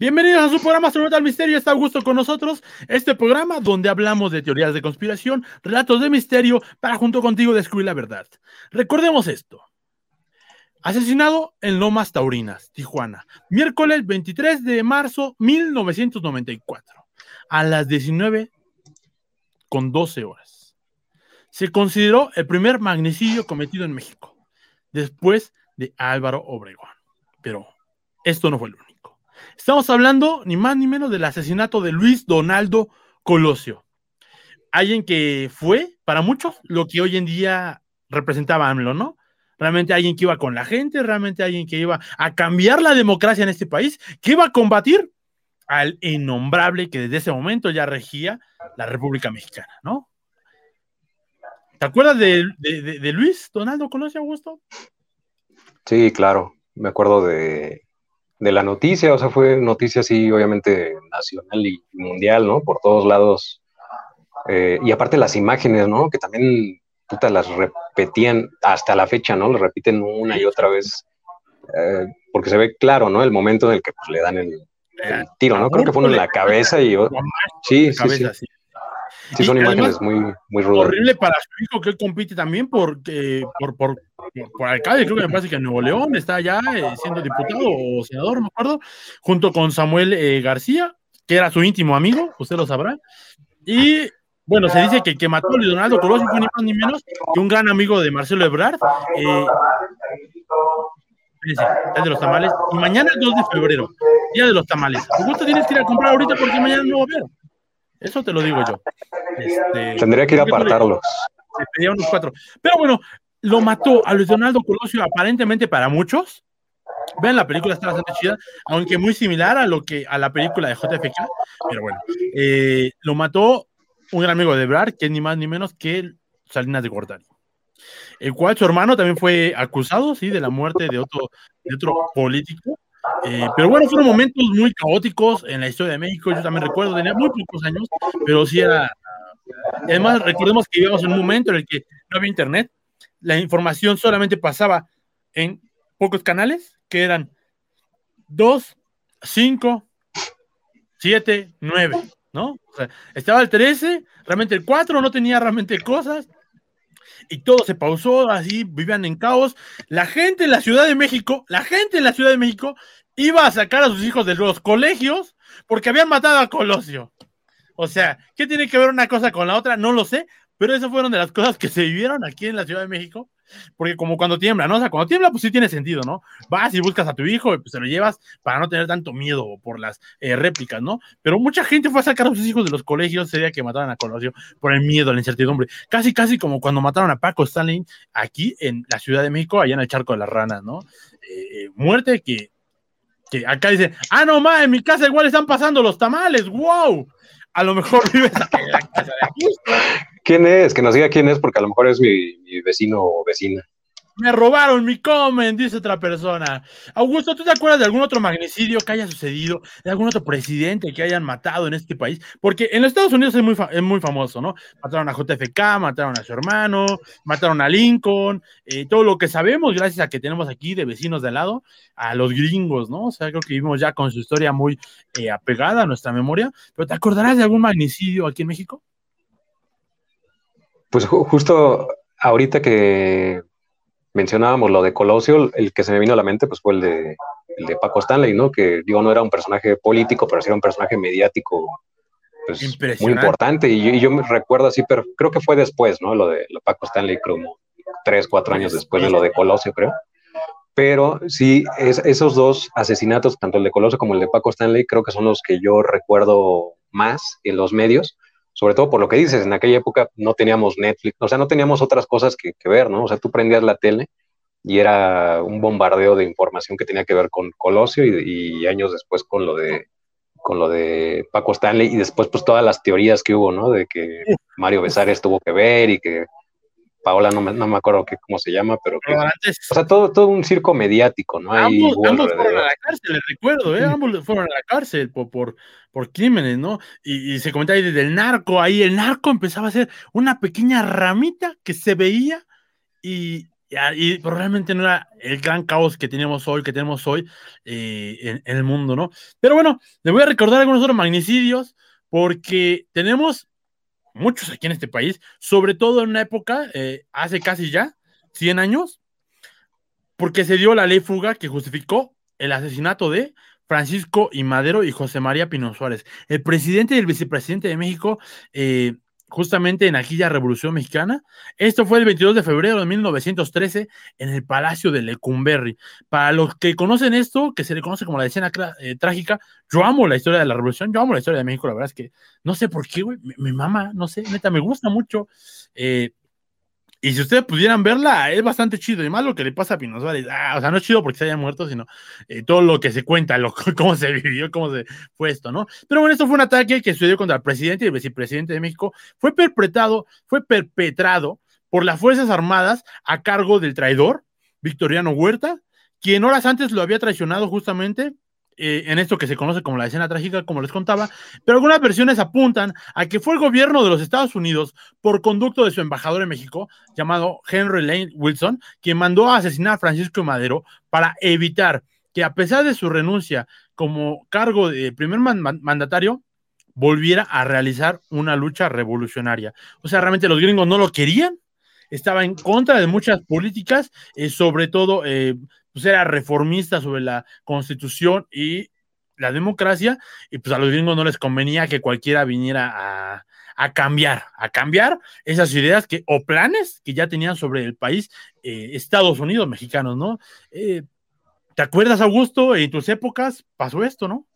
Bienvenidos a su programa Astronauta al Misterio. Está Augusto con nosotros. Este programa donde hablamos de teorías de conspiración, relatos de misterio, para junto contigo descubrir la verdad. Recordemos esto. Asesinado en Lomas Taurinas, Tijuana, miércoles 23 de marzo 1994, a las 19 con 12 horas. Se consideró el primer magnicidio cometido en México, después de Álvaro Obregón. Pero esto no fue el único. Estamos hablando ni más ni menos del asesinato de Luis Donaldo Colosio. Alguien que fue, para muchos, lo que hoy en día representaba AMLO, ¿no? Realmente alguien que iba con la gente, realmente alguien que iba a cambiar la democracia en este país, que iba a combatir al innombrable que desde ese momento ya regía la República Mexicana, ¿no? ¿Te acuerdas de, de Luis Donaldo Colosio, Augusto? Sí, claro. Me acuerdo de, de la noticia, o sea, fue noticia así, obviamente, nacional y mundial, ¿no? Por todos lados. Eh, y aparte las imágenes, ¿no? Que también, puta, las repetían hasta la fecha, ¿no? Las repiten una y otra vez, eh, porque se ve claro, ¿no? El momento en el que pues, le dan el, tiro, ¿no? Creo que fue uno en la cabeza y... Sí, sí, sí. Sí, son imágenes muy, muy rudas. Horrible para su hijo que él compite también porque, por, por, por, alcalde, creo que me parece que en Nuevo León está ya eh, siendo diputado o senador, no me acuerdo, junto con Samuel eh, García, que era su íntimo amigo, usted lo sabrá. Y bueno, se dice que que mató a Luis Donaldo Colosio fue ni más ni menos que un gran amigo de Marcelo Ebrard. Eh, es de los tamales. Y mañana es 2 de febrero, día de los tamales. Augusto tienes que ir a comprar ahorita porque mañana no va a haber. Eso te lo digo yo. Este, Tendría que ir a pedía unos cuatro. Pero bueno, lo mató a Luis Donaldo Colosio, aparentemente para muchos. Vean, la película está bastante chida, aunque muy similar a lo que a la película de JFK. Pero bueno, eh, lo mató un gran amigo de Brad, que es ni más ni menos que Salinas de Gortari. El cual su hermano también fue acusado, sí, de la muerte de otro, de otro político. Eh, pero bueno, fueron momentos muy caóticos en la historia de México. Yo también recuerdo, tenía muy pocos años, pero sí era. Además, recordemos que vivíamos en un momento en el que no había internet, la información solamente pasaba en pocos canales, que eran 2, 5, 7, 9, ¿no? O sea, estaba el 13, realmente el 4 no tenía realmente cosas, y todo se pausó, así vivían en caos. La gente en la Ciudad de México, la gente en la Ciudad de México iba a sacar a sus hijos de los colegios porque habían matado a Colosio. O sea, ¿qué tiene que ver una cosa con la otra? No lo sé, pero esas fueron de las cosas que se vivieron aquí en la Ciudad de México, porque como cuando tiembla, ¿no? O sea, cuando tiembla, pues sí tiene sentido, ¿no? Vas y buscas a tu hijo y pues se lo llevas para no tener tanto miedo por las eh, réplicas, ¿no? Pero mucha gente fue a sacar a sus hijos de los colegios ese día que mataron a Colosio por el miedo, la incertidumbre. Casi, casi como cuando mataron a Paco Stalin aquí en la Ciudad de México, allá en el Charco de las Ranas, ¿no? Eh, muerte que, que acá dice, ah, no, ma, en mi casa igual están pasando los tamales, wow a lo mejor vives en la casa de Augusto. ¿Quién es? Que nos diga quién es, porque a lo mejor es mi, vecino o vecina. Me robaron mi comen, dice otra persona. Augusto, ¿tú te acuerdas de algún otro magnicidio que haya sucedido? ¿De algún otro presidente que hayan matado en este país? Porque en los Estados Unidos es muy, es muy famoso, ¿no? Mataron a JFK, mataron a su hermano, mataron a Lincoln, eh, todo lo que sabemos, gracias a que tenemos aquí de vecinos de al lado, a los gringos, ¿no? O sea, creo que vivimos ya con su historia muy eh, apegada a nuestra memoria. Pero ¿te acordarás de algún magnicidio aquí en México? Pues justo ahorita que mencionábamos lo de Colosio, el que se me vino a la mente pues fue el de, el de Paco Stanley, ¿no? Que digo, no era un personaje político, pero sí era un personaje mediático pues, muy importante. Y yo, me recuerdo así, pero creo que fue después, ¿no? Lo de Paco Stanley, como tres, cuatro años después de lo de Colosio, creo. Pero sí, esos dos asesinatos, tanto el de Colosio como el de Paco Stanley, creo que son los que yo recuerdo más en los medios, sobre todo por lo que dices, en aquella época no teníamos Netflix, o sea, no teníamos otras cosas que, ver, ¿no? O sea, tú prendías la tele y era un bombardeo de información que tenía que ver con Colosio y, años después con lo de con lo de Paco Stanley y después pues todas las teorías que hubo, ¿no? De que Mario Besares tuvo que ver y que Paola no me, no me acuerdo qué, cómo se llama, pero que, o sea, todo, todo un circo mediático, ¿no? Ambos, ambos fueron a la cárcel, les recuerdo, ¿eh? ambos fueron a la cárcel por, por, por crímenes, ¿no? Y, se comentaba ahí desde el narco, ahí el narco empezaba a ser una pequeña ramita que se veía y, y, pero realmente no era el gran caos que tenemos hoy, que tenemos hoy eh, en, el mundo, ¿no? Pero bueno, le voy a recordar algunos otros magnicidios, porque tenemos muchos aquí en este país, sobre todo en una época, eh, hace casi ya 100 años, porque se dio la ley fuga que justificó el asesinato de Francisco y Madero y José María Pino Suárez. El presidente y el vicepresidente de México eh, justamente en aquella Revolución Mexicana. Esto fue el 22 de febrero de 1913 en el Palacio de Lecumberri. Para los que conocen esto, que se le conoce como la escena eh, trágica, yo amo la historia de la Revolución, yo amo la historia de México, la verdad es que no sé por qué, güey, mi, mamá, no sé, neta, me gusta mucho. Eh, y si ustedes pudieran verla, es bastante chido. Y más lo que le pasa a Pino Suárez. Ah, o sea, no es chido porque se haya muerto, sino eh, todo lo que se cuenta, lo, cómo se vivió, cómo se fue esto, ¿no? Pero bueno, esto fue un ataque que sucedió contra el presidente y el vicepresidente de México. Fue perpetrado, fue perpetrado por las Fuerzas Armadas a cargo del traidor Victoriano Huerta, quien horas antes lo había traicionado justamente eh, en esto que se conoce como la escena trágica, como les contaba, pero algunas versiones apuntan a que fue el gobierno de los Estados Unidos, por conducto de su embajador en México, llamado Henry Lane Wilson, quien mandó a asesinar a Francisco Madero para evitar que a pesar de su renuncia como cargo de primer mandatario, volviera a realizar una lucha revolucionaria. O sea, realmente los gringos no lo querían, estaba en contra de muchas políticas, eh, sobre todo eh, pues era reformista sobre la constitución y la democracia, y pues a los gringos no les convenía que cualquiera viniera a, cambiar, a cambiar esas ideas que, o planes que ya tenían sobre el país eh, Estados Unidos mexicanos, ¿no? Eh, ¿Te acuerdas, Augusto? En tus épocas pasó esto, ¿no?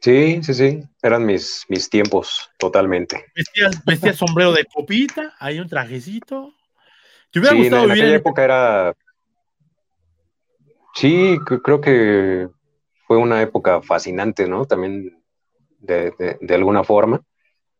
Sí, sí, sí, eran mis, mis tiempos, totalmente. Vestías, sombrero de copita, hay un trajecito sí, en, aquella época era. Sí, creo que fue una época fascinante, ¿no? También de, alguna forma.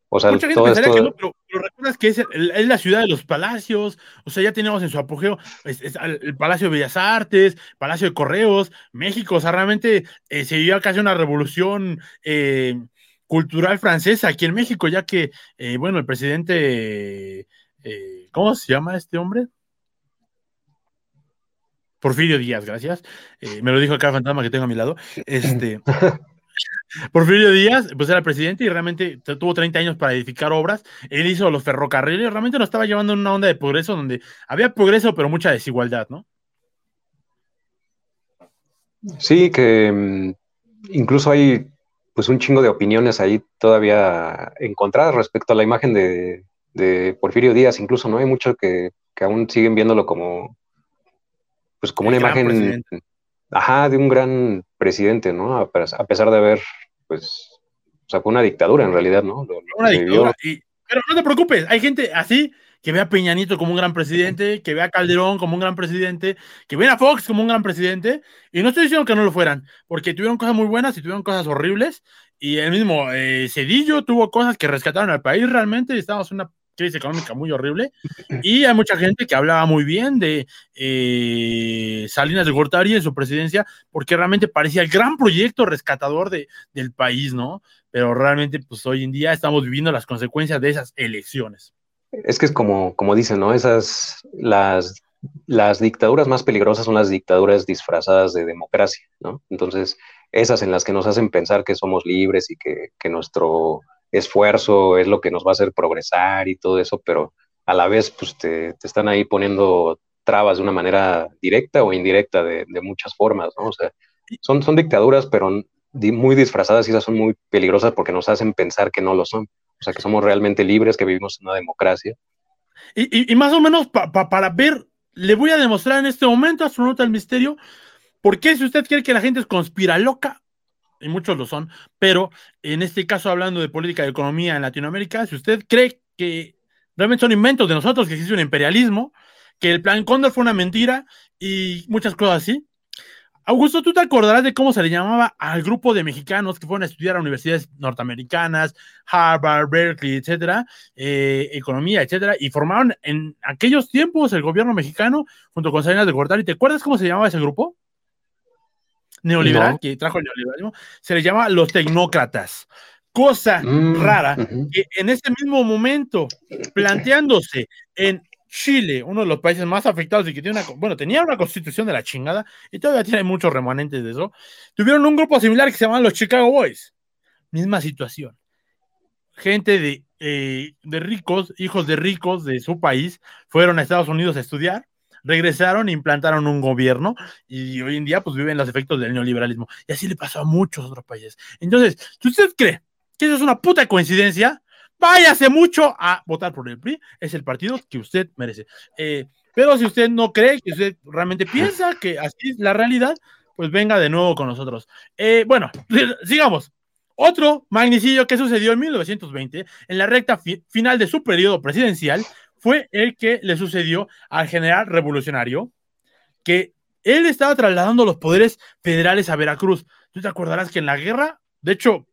O sea, Mucha gente todo esto... que no, pero, recuerdas que es, la ciudad de los palacios, o sea, ya teníamos en su apogeo el Palacio de Bellas Artes, Palacio de Correos, México, o sea, realmente eh, se vivía casi una revolución eh, cultural francesa aquí en México, ya que, eh, bueno, el presidente eh, ¿cómo se llama este hombre? Porfirio Díaz, gracias. Eh, me lo dijo acá Fantasma que tengo a mi lado. Este, Porfirio Díaz, pues era presidente y realmente tuvo 30 años para edificar obras. Él hizo los ferrocarriles, realmente nos estaba llevando en una onda de progreso donde había progreso, pero mucha desigualdad, ¿no? Sí, que mm, incluso hay pues un chingo de opiniones ahí todavía encontradas respecto a la imagen de, de Porfirio Díaz, incluso, ¿no? Hay muchos que, aún siguen viéndolo como, pues como una imagen, ajá, de un gran presidente, ¿no? A, pesar de haber, pues, o sea, fue una dictadura en realidad, ¿no? una dictadura, pero no te preocupes, hay gente así que ve a Peñanito como un gran presidente, que ve a Calderón como un gran presidente, que ve a Fox como un gran presidente, y no estoy diciendo que no lo fueran, porque tuvieron cosas muy buenas y tuvieron cosas horribles, y el mismo eh, Cedillo tuvo cosas que rescataron al país realmente, y estábamos en una crisis económica muy horrible. Y hay mucha gente que hablaba muy bien de eh, Salinas de Gortari en su presidencia, porque realmente parecía el gran proyecto rescatador de, del país, ¿no? Pero realmente, pues hoy en día estamos viviendo las consecuencias de esas elecciones. Es que es como, como dicen, ¿no? Esas, las, las dictaduras más peligrosas son las dictaduras disfrazadas de democracia, ¿no? Entonces, esas en las que nos hacen pensar que somos libres y que, que nuestro esfuerzo es lo que nos va a hacer progresar y todo eso, pero a la vez pues te, están ahí poniendo trabas de una manera directa o indirecta de, muchas formas, ¿no? O sea, son, son dictaduras, pero muy disfrazadas y esas son muy peligrosas porque nos hacen pensar que no lo son. O sea, que somos realmente libres, que vivimos en una democracia. Y, más o menos para ver, le voy a demostrar en este momento, astronauta del misterio, por qué si usted quiere que la gente es conspira loca, y muchos lo son, pero en este caso hablando de política de economía en Latinoamérica, si usted cree que realmente son inventos de nosotros, que existe un imperialismo, que el plan Cóndor fue una mentira y muchas cosas así. Augusto, ¿tú te acordarás de cómo se le llamaba al grupo de mexicanos que fueron a estudiar a universidades norteamericanas, Harvard, Berkeley, etcétera, eh, economía, etcétera, y formaron en aquellos tiempos el gobierno mexicano junto con Salinas de Gortari? ¿Te acuerdas cómo se llamaba ese grupo? Neoliberal, que trajo el neoliberalismo, se le llama los tecnócratas. Cosa mm, rara que en ese mismo momento, planteándose en Chile, uno de los países más afectados y que tiene una, bueno, tenía una constitución de la chingada y todavía tiene muchos remanentes de eso, tuvieron un grupo similar que se llamaban los Chicago Boys. Misma situación. Gente de, eh, de ricos, hijos de ricos de su país, fueron a Estados Unidos a estudiar, regresaron e implantaron un gobierno y hoy en día pues viven los efectos del neoliberalismo. Y así le pasó a muchos otros países. Entonces, si usted cree que eso es una puta coincidencia, váyase mucho a votar por el PRI, es el partido que usted merece. Eh, pero si usted no cree, que usted realmente piensa que así es la realidad, pues venga de nuevo con nosotros. Eh, bueno, sigamos. Otro magnicidio que sucedió en 1920, en la recta final de su periodo presidencial, fue el que le sucedió al general revolucionario, que él estaba trasladando los poderes federales a Veracruz. Tú te acordarás que en la guerra, de hecho,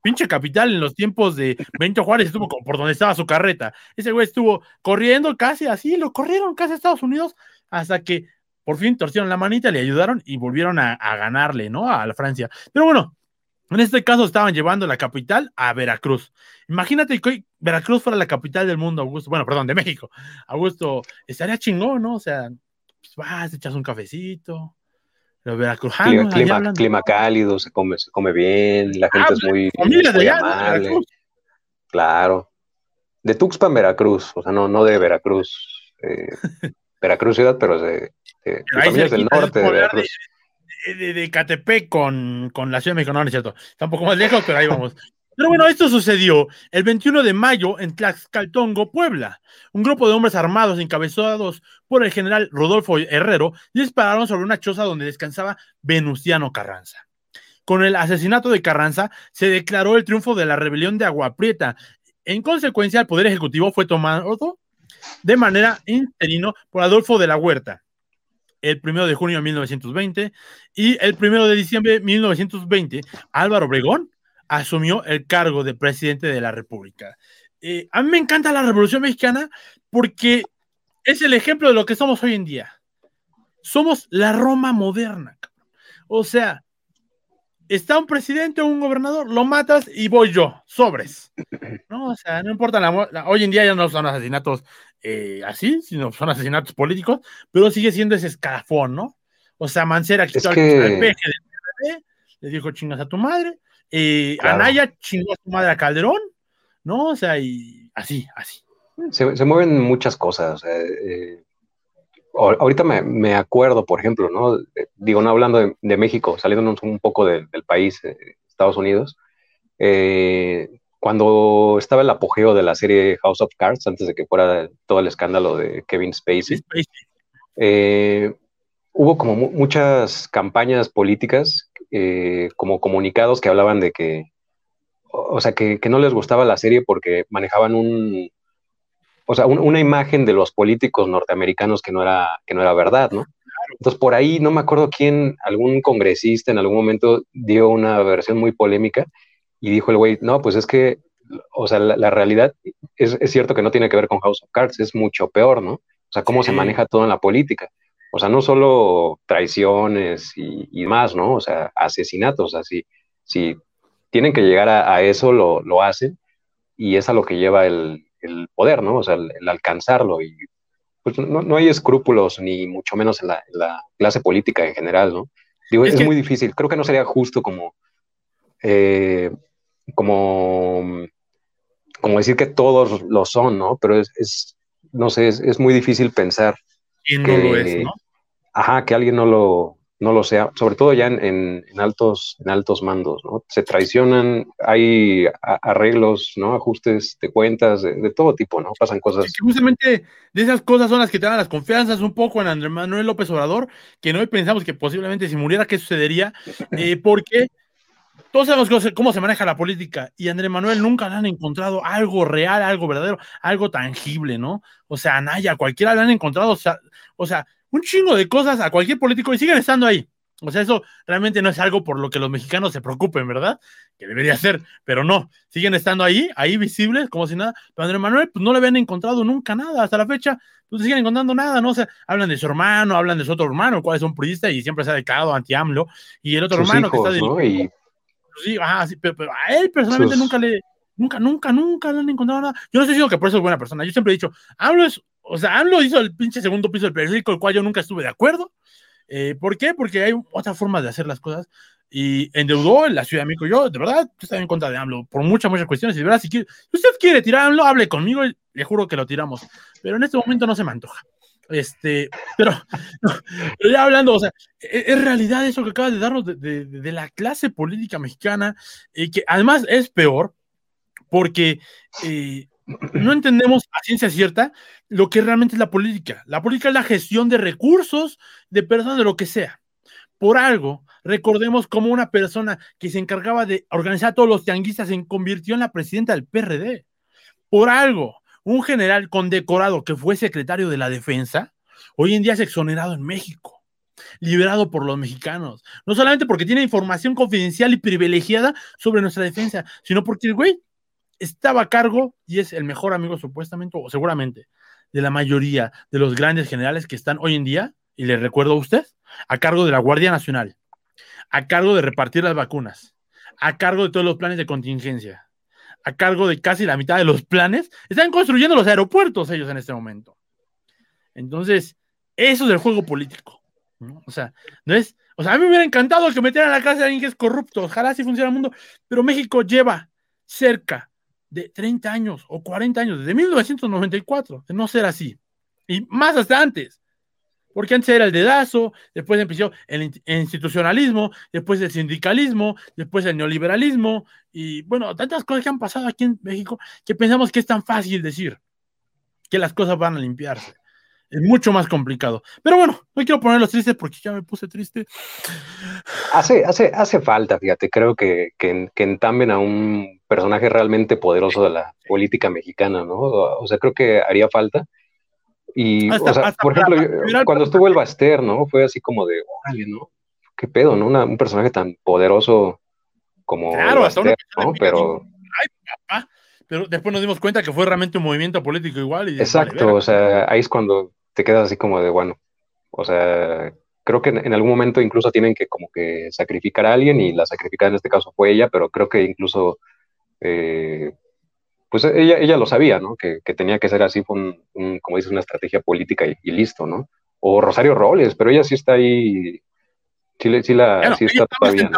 pinche capital en los tiempos de Benito Juárez estuvo por donde estaba su carreta. Ese güey estuvo corriendo casi así, lo corrieron casi a Estados Unidos hasta que por fin torcieron la manita, le ayudaron y volvieron a, ganarle, ¿no? A la Francia. Pero bueno, en este caso estaban llevando la capital a Veracruz. Imagínate que Veracruz fuera la capital del mundo, Augusto. Bueno, perdón, de México. Augusto, estaría chingón, ¿no? O sea, pues vas, echas un cafecito, los veracruzanos. Clima, clima, cálido, se come, se come bien, la gente ah, es muy, muy amable. claro. De Tuxpan, Veracruz, o sea, no, no de Veracruz, eh, Veracruz ciudad, pero de, de, familias del norte de Veracruz. De, de, Catepec con, con, la Ciudad de México, no, no es cierto. Está un poco más lejos, pero ahí vamos. Pero bueno, esto sucedió el 21 de mayo en Tlaxcaltongo, Puebla. Un grupo de hombres armados encabezados por el general Rodolfo Herrero dispararon sobre una choza donde descansaba Venustiano Carranza. Con el asesinato de Carranza se declaró el triunfo de la rebelión de Agua Prieta. En consecuencia, el poder ejecutivo fue tomado de manera interino por Adolfo de la Huerta el primero de junio de 1920 y el primero de diciembre de 1920 Álvaro Obregón asumió el cargo de presidente de la República. Eh, a mí me encanta la Revolución Mexicana porque es el ejemplo de lo que somos hoy en día. Somos la Roma moderna. O sea, está un presidente o un gobernador, lo matas y voy yo, sobres. ¿no? O sea, no importa, la, hoy en día ya no son asesinatos eh, así, sino son asesinatos políticos, pero sigue siendo ese escalafón, ¿no? O sea, Mancera quitó que... le dijo chingas a tu madre, eh, Anaya chingó a su madre a Calderón, ¿no? O sea, y así, así. Se, mueven muchas cosas. Eh, ahorita me, acuerdo, por ejemplo, ¿no? Eh, digo, no hablando de, México, saliéndonos un poco del país, Estados Unidos, cuando estaba el apogeo de la serie House of Cards, antes de que fuera todo el escándalo de Kevin Spacey, hubo como muchas campañas políticas eh, como comunicados que hablaban de que, o sea, que, no les gustaba la serie porque manejaban un, o sea, una imagen de los políticos norteamericanos que no era, que no era verdad, ¿no? Entonces, por ahí no me acuerdo quién, algún congresista en algún momento dio una versión muy polémica y dijo el güey, no, pues es que, o sea, la, realidad es, es, cierto que no tiene que ver con House of Cards, es mucho peor, ¿no? O sea, cómo se maneja todo en la política. O sea, no solo traiciones y, más, ¿no? O sea, asesinatos, así. Si, tienen que llegar a, eso, lo, lo, hacen y es a lo que lleva el, poder, ¿no? O sea, el, alcanzarlo. Y pues no, hay escrúpulos, ni mucho menos en la, clase política en general, ¿no? Digo, es, muy difícil. Creo que no sería justo como, eh, como, como decir que todos lo son, ¿no? Pero es, no sé, es muy difícil pensar ¿Quién no lo es, no? Ajá, que alguien no lo, no lo sea, sobre todo ya en, altos, en altos mandos, ¿no? Se traicionan, hay arreglos, ¿no? Ajustes de cuentas, de, todo tipo, ¿no? Pasan cosas. justamente de esas cosas son las que te dan las confianzas un poco en Andrés Manuel López Obrador, que no pensamos que posiblemente si muriera, ¿qué sucedería? Eh, porque todos sabemos cómo se maneja la política y Andrés Manuel nunca le han encontrado algo real, algo verdadero, algo tangible, ¿no? O sea, a Naya, cualquiera le han encontrado, o sea, un chingo de cosas a cualquier político y siguen estando ahí. O sea, eso realmente no es algo por lo que los mexicanos se preocupen, ¿verdad? Que debería ser, pero no, siguen estando ahí, ahí visibles, como si nada. Pero Andrés Manuel, pues no le habían encontrado nunca nada, hasta la fecha, pues siguen encontrando nada, ¿no? O sea, hablan de su hermano, hablan de su otro hermano, cuál es un priista y siempre se ha declarado anti-AMLO, y el otro hermano que está de... Sí, ah, sí, pero, a él personalmente nunca le, nunca, nunca, nunca le han encontrado nada. Yo no estoy diciendo que por eso es buena persona, yo siempre he dicho, AMLO es o sea, AMLO hizo el pinche segundo piso del periódico, el cual yo nunca estuve de acuerdo. Eh, ¿Por qué? Porque hay otra forma de hacer las cosas y endeudó en la Ciudad de México. Yo, de verdad, estoy en contra de AMLO por muchas, muchas cuestiones. Y de verdad, si, usted quiere tirar AMLO, hable conmigo y le juro que lo tiramos. Pero en este momento no se me antoja. Este, pero, ya hablando, o sea, e, es, realidad eso que acaba de darnos de, la clase política mexicana, y que además es peor, porque eh, no entendemos a ciencia cierta lo que realmente es la política. La política es la gestión de recursos, de personas, de lo que sea. Por algo, recordemos cómo una persona que se encargaba de organizar a todos los tianguistas se convirtió en la presidenta del PRD. Por algo, un general condecorado que fue secretario de la defensa, hoy en día es exonerado en México, liberado por los mexicanos. No solamente porque tiene información confidencial y privilegiada sobre nuestra defensa, sino porque el güey estaba a cargo y es el mejor amigo supuestamente o seguramente de la mayoría de los grandes generales que están hoy en día, y le recuerdo a usted, a cargo de la Guardia Nacional, a cargo de repartir las vacunas, a cargo de todos los planes de contingencia, a cargo de casi la mitad de los planes, están construyendo los aeropuertos ellos en este momento. Entonces, eso es el juego político. O sea, no es, o sea, a mí me hubiera encantado que metieran a la casa a alguien que es corrupto, ojalá así funcione el mundo, pero México lleva cerca de 30 años o 40 años, desde 1994, de no ser así. Y más hasta antes. Porque antes era el dedazo, después empezó el institucionalismo, después el sindicalismo, después el neoliberalismo, y bueno, tantas cosas que han pasado aquí en México que pensamos que es tan fácil decir que las cosas van a limpiarse. Es mucho más complicado. Pero bueno, no quiero ponerlos tristes porque ya me puse triste. Hace, hace, hace falta, fíjate, creo que, que, que a un personaje realmente poderoso de la política mexicana, ¿no? O sea, creo que haría falta. Y, o sea, por ejemplo, cuando estuvo el Baster, ¿no? Fue así como de, órale, ¿no? ¿Qué pedo, no? un personaje tan poderoso como claro, Baster, ¿no? Pero... Ay, papá. Pero después nos dimos cuenta que fue realmente un movimiento político igual. Y Exacto, o sea, ahí es cuando te quedas así como de, bueno, o sea, creo que en, algún momento incluso tienen que como que sacrificar a alguien y la sacrificada en este caso fue ella, pero creo que incluso, eh, pues ella, ella lo sabía, ¿no? Que, tenía que ser así, un, como dices, una estrategia política y, listo, ¿no? O Rosario Robles, pero ella sí está ahí Sí, sí, la, sí está todavía.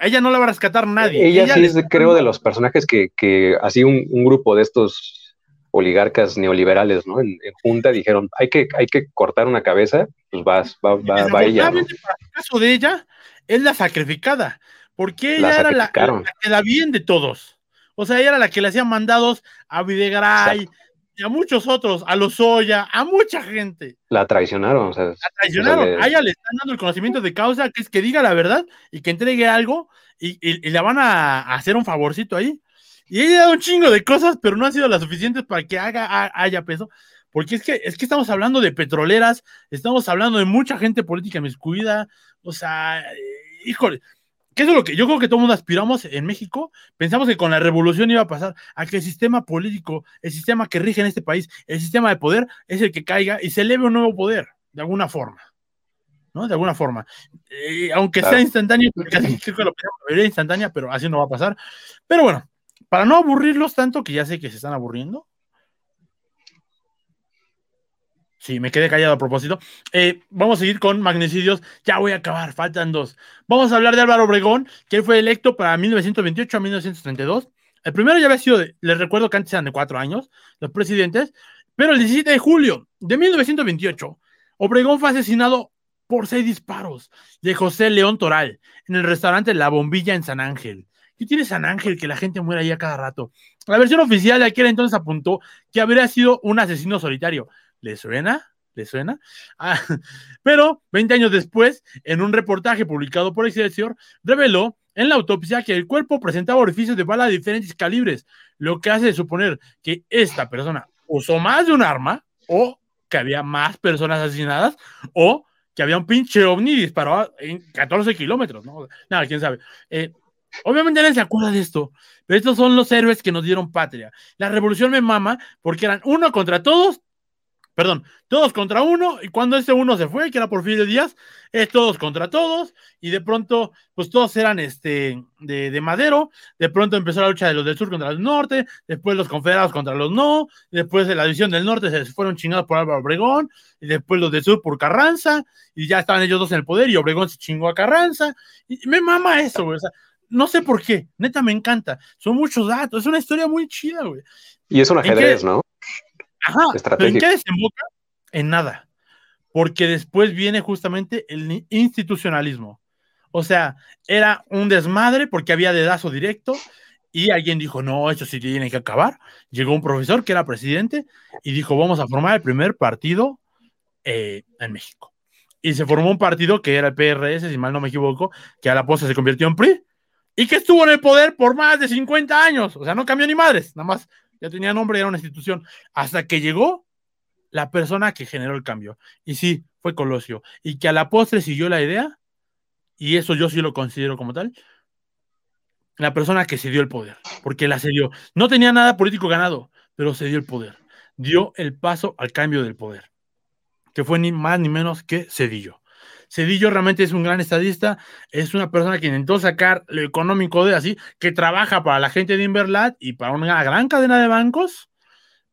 Ella no la va a rescatar nadie. Ella, sí es, creo, de los personajes que, que así un, un, grupo de estos oligarcas neoliberales, ¿no? En, junta dijeron, hay que, hay que cortar una cabeza, pues vas, va, va, va ella. Para el caso de ella, es la sacrificada, porque ella era la, que la bien de todos. O sea, ella era la que le hacía mandados a Videgaray y a muchos otros, a los Oya, a mucha gente. La traicionaron, o sea. La traicionaron. A ella le están dando el conocimiento de causa, que es que diga la verdad y que entregue algo y, y, le van a hacer un favorcito ahí. Y ella dado un chingo de cosas, pero no han sido las suficientes para que haga, haya peso. Porque es que, es que estamos hablando de petroleras, estamos hablando de mucha gente política miscuida. O sea, eh, ¿qué es lo que yo creo que todo el mundo aspiramos en México? Pensamos que con la revolución iba a pasar a que el sistema político, el sistema que rige en este país, el sistema de poder, es el que caiga y se eleve un nuevo poder, de alguna forma. ¿no? De alguna forma. Eh, aunque sea instantáneo, porque creo que lo pensamos, instantánea, pero así no va a pasar. Pero bueno, para no aburrirlos tanto, que ya sé que se están aburriendo. Sí, me quedé callado a propósito. Eh, vamos a seguir con magnicidios. Ya voy a acabar, faltan dos. Vamos a hablar de Álvaro Obregón, que él fue electo para 1928 a 1932. El primero ya había sido, les recuerdo que antes eran de cuatro años, los presidentes, pero el 17 de julio de 1928, Obregón fue asesinado por seis disparos de José León Toral en el restaurante La Bombilla en San Ángel. ¿Qué tiene San Ángel que la gente muere ahí a cada rato? La versión oficial de aquel entonces apuntó que habría sido un asesino solitario. ¿Le suena? ¿Le suena? Ah, pero 20 años después, en un reportaje publicado por Excelsior, reveló en la autopsia que el cuerpo presentaba orificios de bala de diferentes calibres, lo que hace suponer que esta persona usó más de un arma o que había más personas asesinadas o que había un pinche ovni disparado en 14 kilómetros, ¿no? Nada, quién sabe. Eh, Obviamente nadie se acuerda de esto, pero estos son los héroes que nos dieron patria. La revolución me mama porque eran uno contra todos perdón, todos contra uno, y cuando ese uno se fue, que era por fin de Díaz, es todos contra todos, y de pronto, pues todos eran este, de, Madero, de pronto empezó la lucha de los del sur contra los del norte, después los confederados contra los no, después de la división del norte se fueron chingados por Álvaro Obregón, y después los del sur por Carranza, y ya estaban ellos dos en el poder, y Obregón se chingó a Carranza, y me mama eso, güey, o sea, no sé por qué, neta me encanta, son muchos datos, es una historia muy chida, güey. Y es un ajedrez, ¿no? Ajá, ¿pero ¿en qué desemboca? En nada. Porque después viene justamente el institucionalismo. O sea, era un desmadre porque había dedazo directo y alguien dijo, no, eso sí tiene que acabar. Llegó un profesor que era presidente y dijo, vamos a formar el primer partido eh, en México. Y se formó un partido que era el PRS, si mal no me equivoco, que a la postre se convirtió en PRI y que estuvo en el poder por más de 50 años. O sea, no cambió ni madres, nada más ya tenía nombre, era una institución, hasta que llegó la persona que generó el cambio. Y sí, fue Colosio. Y que a la postre siguió la idea, y eso yo sí lo considero como tal, la persona que se dio el poder, porque la cedió. No tenía nada político ganado, pero se dio el poder. Dio el paso al cambio del poder, que fue ni más ni menos que Cedillo. Cedillo realmente es un gran estadista, es una persona que intentó sacar lo económico de así, que trabaja para la gente de Inverlat y para una gran cadena de bancos,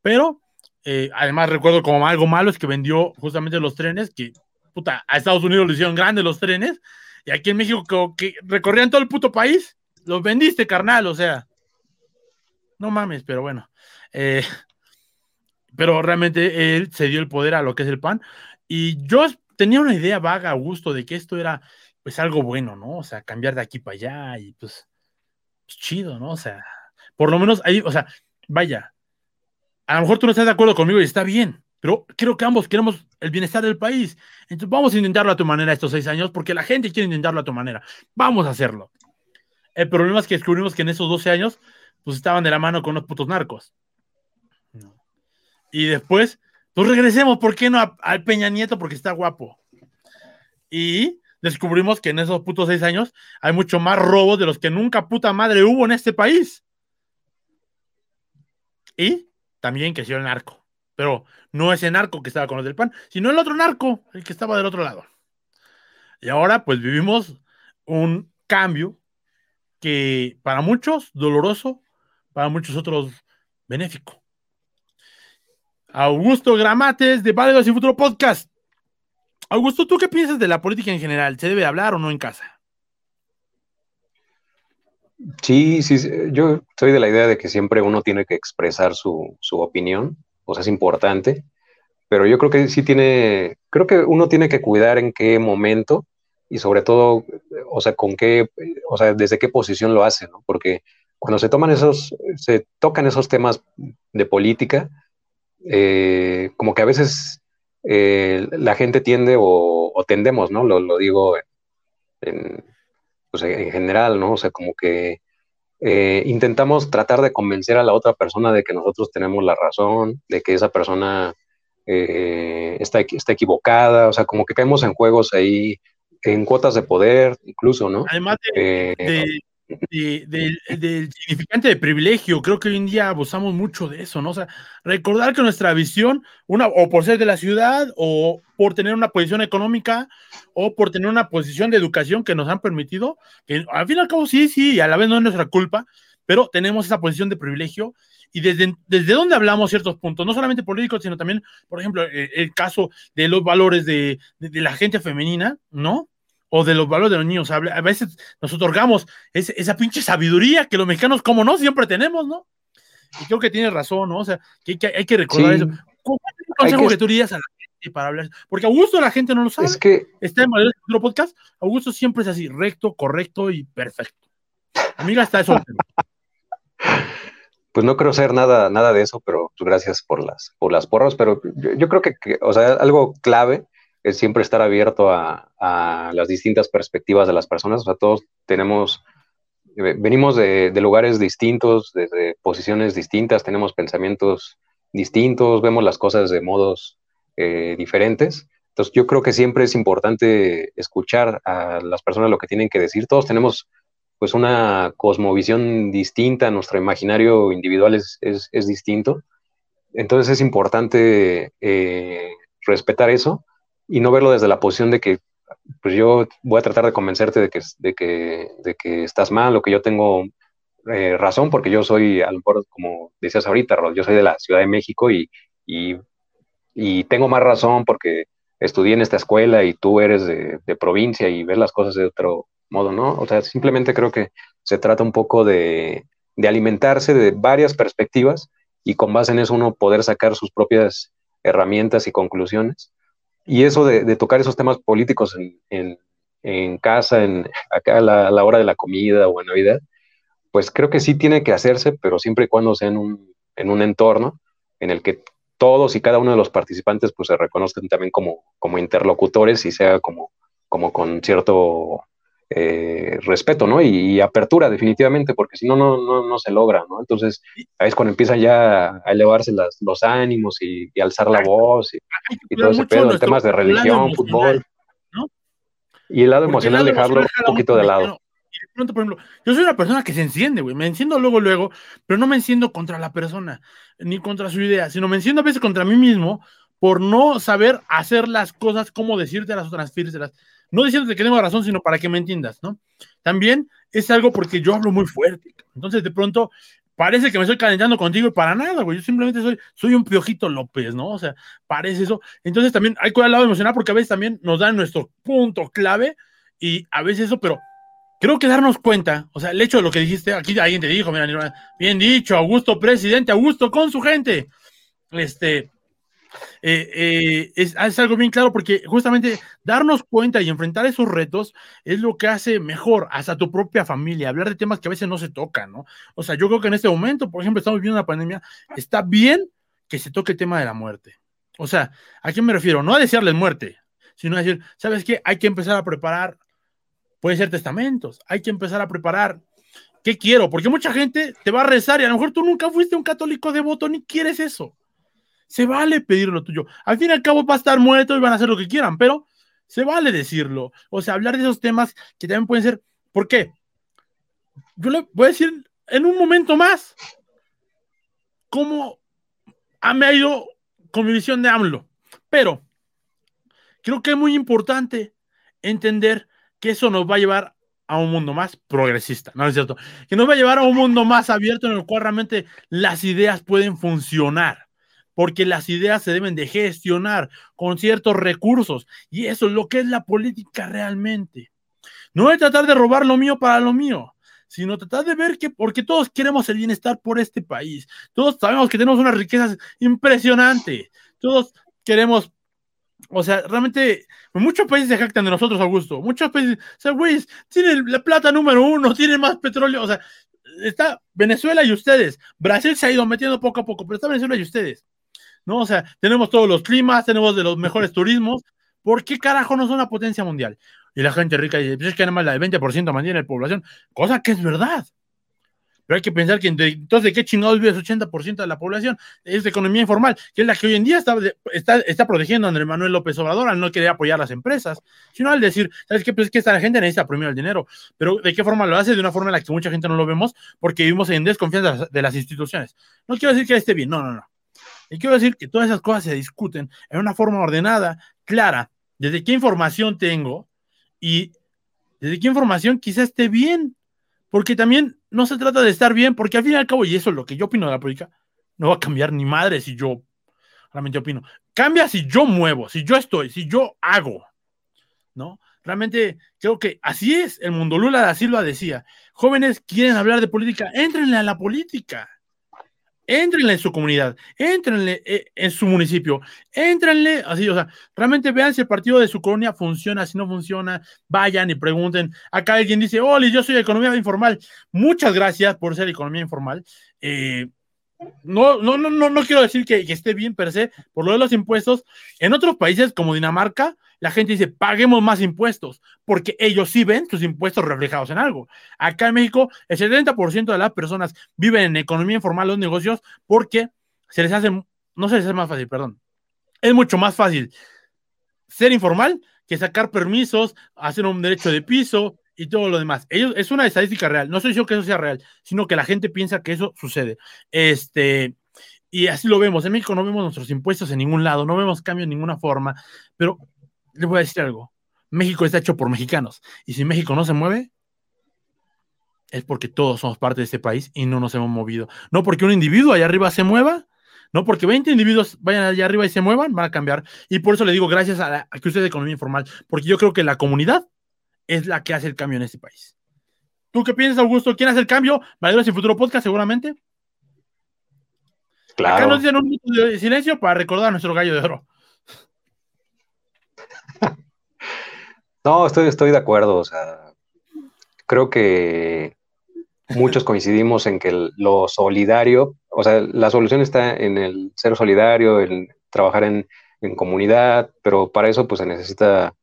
pero eh, además recuerdo como algo malo es que vendió justamente los trenes, que puta, a Estados Unidos le hicieron grandes los trenes, y aquí en México que, recorrían todo el puto país, los vendiste, carnal, o sea, no mames, pero bueno. Eh, pero realmente él se dio el poder a lo que es el PAN. Y yo tenía una idea vaga, gusto de que esto era pues algo bueno, ¿no? O sea, cambiar de aquí para allá y pues, pues, chido, ¿no? O sea, por lo menos ahí, o sea, vaya, a lo mejor tú no estás de acuerdo conmigo y está bien, pero creo que ambos queremos el bienestar del país. Entonces vamos a intentarlo a tu manera estos seis años porque la gente quiere intentarlo a tu manera. Vamos a hacerlo. El problema es que descubrimos que en esos 12 años, pues estaban de la mano con los putos narcos. Y después, pues regresemos, ¿por qué no al Peña Nieto? Porque está guapo. Y descubrimos que en esos putos seis años hay mucho más robos de los que nunca puta madre hubo en este país. Y también creció el narco. Pero no ese narco que estaba con los del PAN, sino el otro narco, el que estaba del otro lado. Y ahora pues vivimos un cambio que para muchos doloroso, para muchos otros benéfico. Augusto Gramates de Válidos y Futuro Podcast. Augusto, ¿tú qué piensas de la política en general? ¿Se debe hablar o no en casa? Sí, sí, yo soy de la idea de que siempre uno tiene que expresar su, opinión, o sea, es importante, pero yo creo que sí tiene, creo que uno tiene que cuidar en qué momento y sobre todo, o sea, con qué, o sea, desde qué posición lo hace, ¿no? Porque cuando se toman esos, se tocan esos temas de política, eh, como que a veces eh, la gente tiende o, tendemos, ¿no? Lo, digo pues, en, general, ¿no? O sea, como que eh, intentamos tratar de convencer a la otra persona de que nosotros tenemos la razón, de que esa persona está, está equivocada, o sea, como que caemos en juegos ahí, en cuotas de poder, incluso, ¿no? Además de, del significante de privilegio. Creo que hoy en día abusamos mucho de eso, ¿no? O sea, recordar que nuestra visión, una, o por ser de la ciudad, o por tener una posición económica, o por tener una posición de educación que nos han permitido, que al fin y al cabo sí, sí, a la vez no es nuestra culpa, pero tenemos esa posición de privilegio y desde, desde dónde hablamos ciertos puntos, no solamente políticos, sino también, por ejemplo, el, el caso de los valores de, de, la gente femenina, ¿no? O de los valores de los niños. A veces nos otorgamos esa pinche sabiduría que los mexicanos, como no, siempre tenemos, ¿no? Y creo que tienes razón, ¿no? O sea, que hay que, recordar eso. ¿Cómo es el consejo que... tú dirías a la gente para hablar? Porque Augusto la gente no lo sabe. Es que... Está en otro podcast. Augusto siempre es así, recto, correcto y perfecto. Amiga, está eso. pues no creo ser nada, nada de eso, pero gracias por las, por las porras. Pero yo, creo que, o sea, algo clave es siempre estar abierto a, las distintas perspectivas de las personas. O sea, todos tenemos, venimos de, lugares distintos, desde posiciones distintas, tenemos pensamientos distintos, vemos las cosas de modos eh, diferentes. Entonces, yo creo que siempre es importante escuchar a las personas lo que tienen que decir. Todos tenemos pues una cosmovisión distinta, nuestro imaginario individual es, es distinto. entonces es importante eh, respetar eso y no verlo desde la posición de que pues yo voy a tratar de convencerte de que, de que, de que estás mal o que yo tengo eh, razón, porque yo soy, a lo mejor, como decías ahorita, yo soy de la Ciudad de México y, y, tengo más razón porque estudié en esta escuela y tú eres de, provincia y ves las cosas de otro modo, ¿no? O sea, simplemente creo que se trata un poco de, de alimentarse de varias perspectivas y con base en eso uno poder sacar sus propias herramientas y conclusiones. Y eso de, tocar esos temas políticos en, en, casa, en, acá a la, a la, hora de la comida o en Navidad, pues creo que sí tiene que hacerse, pero siempre y cuando sea en un, en un entorno en el que todos y cada uno de los participantes pues se reconozcan también como, como interlocutores y sea como, como con cierto eh, respeto, ¿no? Y, apertura, definitivamente, porque si no, no, no se logra, ¿no? Entonces, ahí es cuando empiezan ya a elevarse las, los ánimos y, alzar la voz y, todo ese pedo, temas de religión, fútbol. ¿no? Y el lado emocional dejarlo un poquito de lado. Y de pronto, por ejemplo, yo soy una persona que se enciende, güey. Me enciendo luego, luego, pero no me enciendo contra la persona, ni contra su idea, sino me enciendo a veces contra mí mismo por no saber hacer las cosas, cómo decírtelas o transferírselas. No diciéndote que tengo razón, sino para que me entiendas, ¿no? También es algo porque yo hablo muy fuerte. Entonces, de pronto, parece que me estoy calentando contigo y para nada, güey. Yo simplemente soy, soy un piojito López, ¿no? O sea, parece eso. Entonces, también hay que el lado emocional porque a veces también nos dan nuestro punto clave y a veces eso, pero creo que darnos cuenta, o sea, el hecho de lo que dijiste, aquí alguien te dijo, mira, bien dicho, Augusto presidente, Augusto con su gente. Este, eh, eh, es, es, algo bien claro porque justamente darnos cuenta y enfrentar esos retos es lo que hace mejor hasta tu propia familia, hablar de temas que a veces no se tocan, ¿no? O sea, yo creo que en este momento, por ejemplo, estamos viviendo una pandemia, está bien que se toque el tema de la muerte. O sea, ¿a qué me refiero? No a desearles muerte, sino a decir, ¿sabes qué? Hay que empezar a preparar puede ser testamentos, hay que empezar a preparar. ¿Qué quiero? Porque mucha gente te va a rezar y a lo mejor tú nunca fuiste un católico devoto ni quieres eso. Se vale pedir lo tuyo. Al fin y al cabo va a estar muerto y van a hacer lo que quieran, pero se vale decirlo. O sea, hablar de esos temas que también pueden ser. ¿Por qué? Yo le voy a decir en un momento más cómo me ha ido con mi visión de AMLO. Pero creo que es muy importante entender que eso nos va a llevar a un mundo más progresista, ¿no es cierto? Que nos va a llevar a un mundo más abierto en el cual realmente las ideas pueden funcionar, porque las ideas se deben de gestionar con ciertos recursos, y eso es lo que es la política realmente. No es tratar de robar lo mío para lo mío, sino tratar de ver que, porque todos queremos el bienestar por este país, todos sabemos que tenemos unas riquezas impresionantes, todos queremos o sea, realmente, muchos países se jactan de nosotros, Augusto. Muchos países, o sea, güey, tienen la plata número uno, tienen más petróleo. O sea, está Venezuela y ustedes. Brasil se ha ido metiendo poco a poco, pero está Venezuela y ustedes. ¿No? O sea, tenemos todos los climas, tenemos de los mejores turismos. ¿Por qué carajo no son una potencia mundial? Y la gente rica dice, pues es que nada más la del 20% mantiene la población, cosa que es verdad. Pero hay que pensar que entonces, ¿de qué chingados vive el 80% de la población? Es de economía informal, que es la que hoy en día está, está, protegiendo a Andrés Manuel López Obrador al no querer apoyar las empresas, sino al decir, ¿sabes qué? Pues es que esta gente necesita primero el dinero. Pero ¿de qué forma lo hace? De una forma en la que mucha gente no lo vemos porque vivimos en desconfianza de las instituciones. No quiero decir que esté bien, no, no, no. Y quiero decir que todas esas cosas se discuten en una forma ordenada, clara, desde qué información tengo y desde qué información quizás esté bien porque también no se trata de estar bien, porque al fin y al cabo, y eso es lo que yo opino de la política, no va a cambiar ni madre si yo realmente opino. Cambia si yo muevo, si yo estoy, si yo hago, ¿no? Realmente creo que así es el mundo. Lula da Silva decía, jóvenes quieren hablar de política, entrenle a la política. Entrenle en su comunidad, entrenle eh, en su municipio, entrenle así, o sea, realmente vean si el partido de su colonia funciona, si no funciona, vayan y pregunten. Acá alguien dice, Oli, yo soy economía informal. Muchas gracias por ser economía informal. Eh, no, no, no, no, no quiero decir que, esté bien per se por lo de los impuestos. En otros países como Dinamarca, la gente dice, paguemos más impuestos, porque ellos sí ven sus impuestos reflejados en algo. Acá en México, el 70% de las personas viven en economía informal, los negocios, porque se les hace, no se les hace más fácil, perdón. Es mucho más fácil ser informal que sacar permisos, hacer un derecho de piso y todo lo demás. Ellos, es una estadística real. No estoy diciendo que eso sea real, sino que la gente piensa que eso sucede. Este, Y así lo vemos. En México no vemos nuestros impuestos en ningún lado, no vemos cambio en ninguna forma. Pero les voy a decir algo. México está hecho por mexicanos. Y si México no se mueve, es porque todos somos parte de este país y no nos hemos movido. No porque un individuo allá arriba se mueva, no porque 20 individuos vayan allá arriba y se muevan, van a cambiar. Y por eso le digo gracias a, la, que usted es economía informal, porque yo creo que la comunidad es la que hace el cambio en este país. ¿Tú qué piensas, Augusto? ¿Quién hace el cambio? Valeros y Futuro Podcast, seguramente. Claro. Acá nos dicen un minuto de silencio para recordar a nuestro gallo de oro. No, estoy, estoy de acuerdo. O sea, creo que muchos coincidimos en que lo solidario, o sea, la solución está en el ser solidario, en trabajar en, comunidad, pero para eso pues se necesita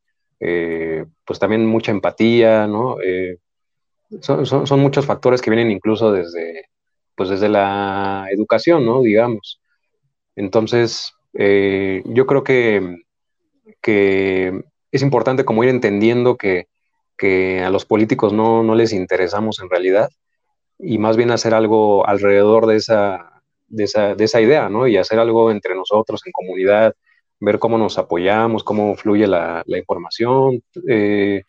eh, pues también mucha empatía, ¿no? Eh, son, muchos factores que vienen incluso desde, pues desde la educación, ¿no? Digamos. Entonces, eh, yo creo que, que es importante como ir entendiendo que, a los políticos no, no les interesamos en realidad y más bien hacer algo alrededor de esa, de esa, de esa idea, ¿no? Y hacer algo entre nosotros en comunidad, ver cómo nos apoyamos, cómo fluye la, la información, eh,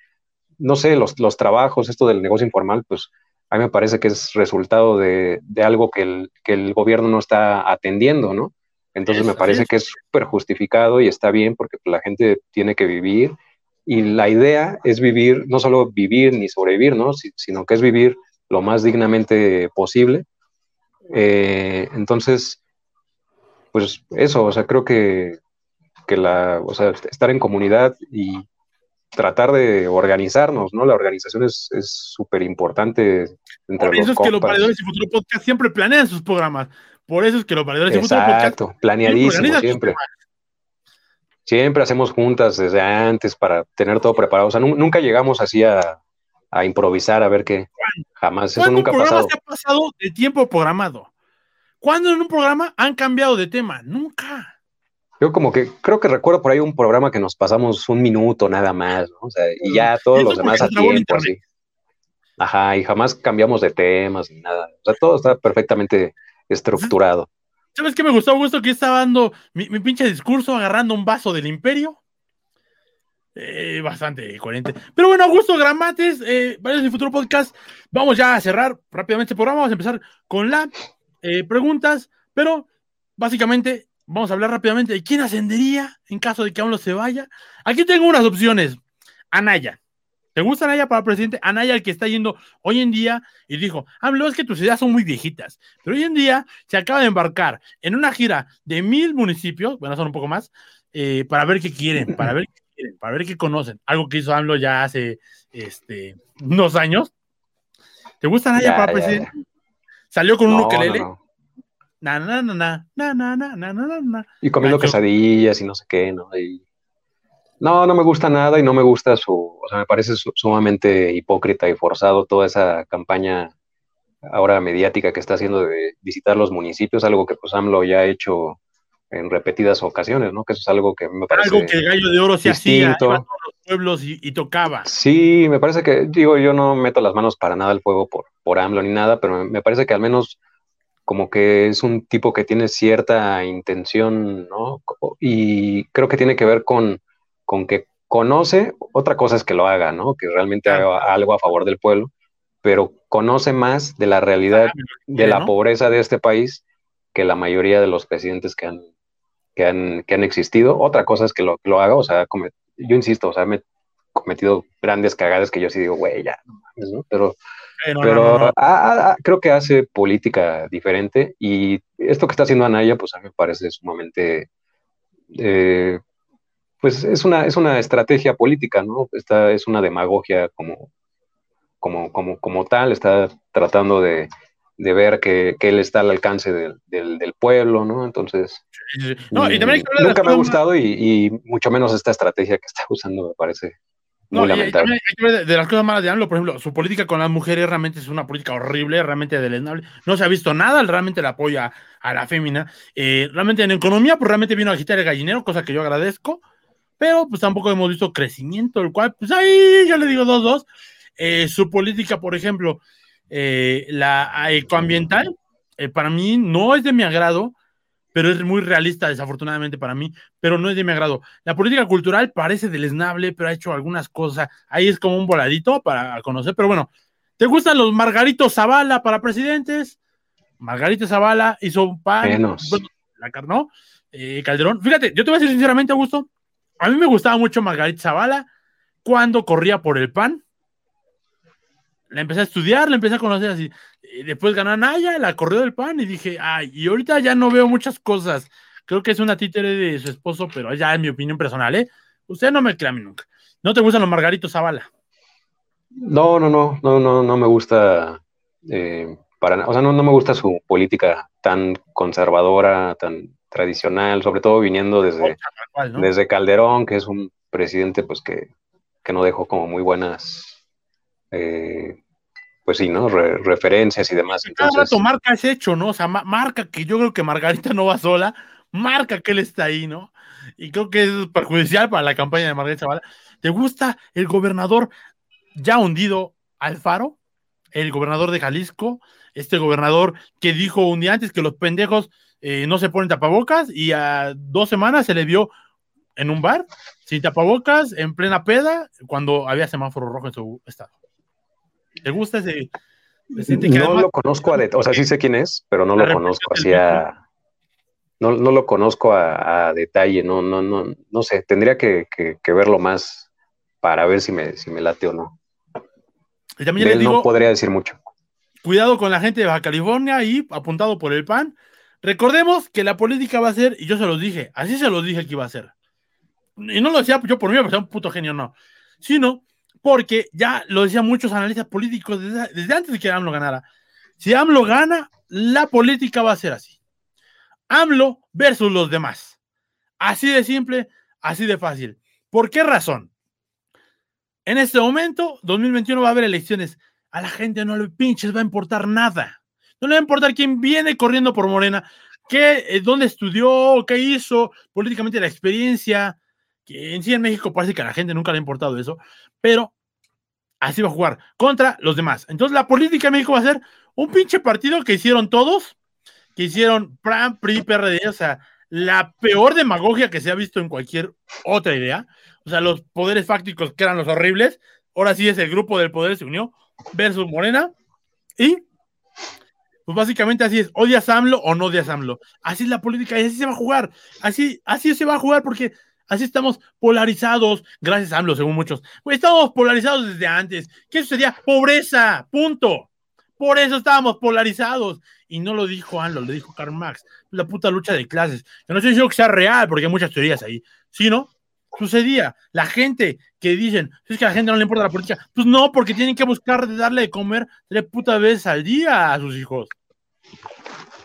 no sé, los, los, trabajos, esto del negocio informal, pues a mí me parece que es resultado de, de algo que el, que el, gobierno no está atendiendo, ¿no? Entonces me parece que es súper justificado y está bien porque la gente tiene que vivir y la idea es vivir, no solo vivir ni sobrevivir, ¿no? sino que es vivir lo más dignamente posible. Eh, entonces, pues eso, o sea, creo que, que la, o sea, estar en comunidad y tratar de organizarnos, ¿no? La organización es súper importante. Por eso es que los Valedores y Futuro Podcast siempre planean sus programas. Por eso es que los Valedores y Futuro Podcast. Exacto, planeadísimo siempre. Siempre hacemos juntas desde antes para tener todo preparado. O sea, nunca llegamos así a, a improvisar a ver qué. Jamás, eso nunca ha pasado. Se ha pasado de tiempo programado? ¿Cuándo en un programa han cambiado de tema? Nunca. Yo como que creo que recuerdo por ahí un programa que nos pasamos un minuto nada más, ¿no? O sea, y ya todos los demás a tiempo, así. Ajá, y jamás cambiamos de temas ni nada. O sea, todo está perfectamente estructurado. ¿Sabes qué me gustó, Augusto? Que estaba dando mi, mi pinche discurso agarrando un vaso del imperio eh, bastante coherente. Pero bueno, Augusto Gramates, eh, varios de Futuro Podcast. Vamos ya a cerrar rápidamente el programa. Vamos a empezar con las eh, preguntas, pero básicamente vamos a hablar rápidamente de quién ascendería en caso de que AMLO se vaya. Aquí tengo unas opciones. Anaya. ¿Te gusta Anaya para presidente? Anaya, el que está yendo hoy en día y dijo, AMLO, es que tus ideas son muy viejitas, pero hoy en día se acaba de embarcar en una gira de mil municipios, bueno, son un poco más, para ver qué quieren, para ver qué para ver qué conocen. Algo que hizo AMLO ya hace este, unos años. ¿Te gusta Naya para presidente? Salió con un ukelele. Na, na, na, na, na, na, na, na, na, Y comiendo quesadillas y no sé qué, ¿no? No, no me gusta nada y no me gusta su, o sea, me parece sumamente hipócrita y forzado toda esa campaña ahora mediática que está haciendo de visitar los municipios, algo que pues AMLO ya ha hecho en repetidas ocasiones, ¿no? Que eso es algo que me parece. Algo que el gallo de oro se hacía, a todos los pueblos y, tocaba. Sí, me parece que, digo, yo no meto las manos para nada al fuego por, por AMLO ni nada, pero me parece que al menos como que es un tipo que tiene cierta intención, ¿no? Y creo que tiene que ver con, con que conoce, otra cosa es que lo haga, ¿no? Que realmente haga algo a favor del pueblo, pero conoce más de la realidad de la pobreza de este país que la mayoría de los presidentes que han que han, que han existido. Otra cosa es que lo, lo haga, o sea, yo insisto, o sea, me he cometido grandes cagadas que yo sí digo, güey, ya, no mames, ¿no? Pero, pero creo que hace política diferente y esto que está haciendo Anaya, pues a mí me parece sumamente, eh, pues es una, es una estrategia política, ¿no? Esta es una demagogia como, como, como, como tal, está tratando de, de ver que, él está al alcance del, del, pueblo, ¿no? Entonces, no, y también nunca me ha gustado y, mucho menos esta estrategia que está usando me parece muy lamentable. de las cosas malas de AMLO, por ejemplo, su política con las mujeres realmente es una política horrible, realmente deleznable. No se ha visto nada, realmente le apoya a la fémina. Eh, realmente en economía, pues realmente vino a agitar el gallinero, cosa que yo agradezco, pero pues tampoco hemos visto crecimiento, el cual, pues ahí yo le digo dos, dos. Eh, su política, por ejemplo, eh, la ecoambiental, eh, para mí no es de mi agrado, pero es muy realista, desafortunadamente para mí, pero no es de mi agrado. La política cultural parece deleznable, pero ha hecho algunas cosas. Ahí es como un voladito para conocer, pero bueno, ¿te gustan los Margaritos Zavala para presidentes? Margarita Zavala hizo un pan, la carnó, eh, Calderón. Fíjate, yo te voy a decir sinceramente, Augusto, a mí me gustaba mucho Margarita Zavala cuando corría por el PAN. La empecé a estudiar, la empecé a conocer así. Y después ganó a Naya, la corrió del PAN y dije, ay, y ahorita ya no veo muchas cosas. Creo que es una títere de su esposo, pero ya es mi opinión personal, ¿eh? Usted no me clame nunca. ¿No te gustan los Margaritos Zavala? No, no, no, no, no, no me gusta eh, para o sea, no, no me gusta su política tan conservadora, tan tradicional, sobre todo viniendo desde, desde Calderón, que es un presidente pues que, no dejó como muy buenas, eh, pues sí, ¿no? referencias y demás. Entonces, cada rato marca ese hecho, ¿no? O sea, marca que yo creo que Margarita no va sola, marca que él está ahí, ¿no? Y creo que es perjudicial para la campaña de Margarita Zavala. ¿Te gusta el gobernador ya hundido Alfaro? El gobernador de Jalisco, este gobernador que dijo un día antes que los pendejos eh, no se ponen tapabocas y a dos semanas se le vio en un bar sin tapabocas en plena peda cuando había semáforo rojo en su estado. ¿Te gusta ese? no lo conozco a detalle, o sea, sí sé quién es, pero no lo conozco así a, no, no, lo conozco a, detalle, no, no, no, no sé, tendría que, verlo más para ver si me, si me late o no. Y también digo, no podría decir mucho. Cuidado con la gente de Baja California y apuntado por el PAN. Recordemos que la política va a ser, y yo se los dije, así se los dije que iba a ser. Y no lo decía yo por mí, porque un puto genio, no. Sino porque ya lo decían muchos analistas políticos desde, antes de que AMLO ganara. Si AMLO gana, la política va a ser así. AMLO versus los demás. Así de simple, así de fácil. ¿Por qué razón? En este momento, 2021 va a haber elecciones a la gente no le pinches va a importar nada. No le va a importar quién viene corriendo por Morena, qué, eh, dónde estudió, qué hizo, políticamente la experiencia, que en sí en México parece que a la gente nunca le ha importado eso, pero así va a jugar contra los demás. Entonces la política en México va a ser un pinche partido que hicieron todos, que hicieron PRAN, PRI, PRD, o sea, la peor demagogia que se ha visto en cualquier otra idea. O sea, los poderes fácticos que eran los horribles, ahora sí es el grupo del poder se unió versus Morena. Y pues básicamente así es, odias a AMLO o no odias a AMLO. Así es la política y así se va a jugar. Así, así se va a jugar porque así estamos polarizados, gracias a AMLO, según muchos. Pues estamos polarizados desde antes. ¿Qué sucedía? Pobreza, punto. Por eso estábamos polarizados. Y no lo dijo AMLO, lo dijo Karl Marx. La puta lucha de clases. Yo no estoy diciendo que sea real, porque hay muchas teorías ahí, sino sucedía. La gente que dicen, es que a la gente no le importa la política. Pues no, porque tienen que buscar darle de comer tres putas veces al día a sus hijos.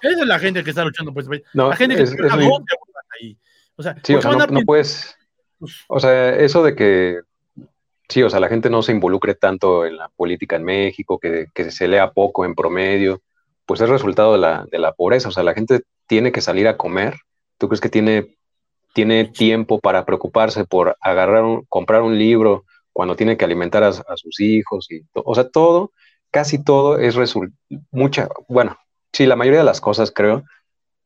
Esa es la gente que está luchando por este No, la gente que está ahí. O sea, sí, o sea no, puedes. Pues o sea, eso de que. Sí, o sea, la gente no se involucre tanto en la política en México, que, que se lea poco en promedio, pues es resultado de la, de la pobreza. O sea, la gente tiene que salir a comer. ¿Tú crees que tiene tiene tiempo para preocuparse por agarrar un, comprar un libro cuando tiene que alimentar a, sus hijos y o sea todo casi todo es mucha bueno sí la mayoría de las cosas creo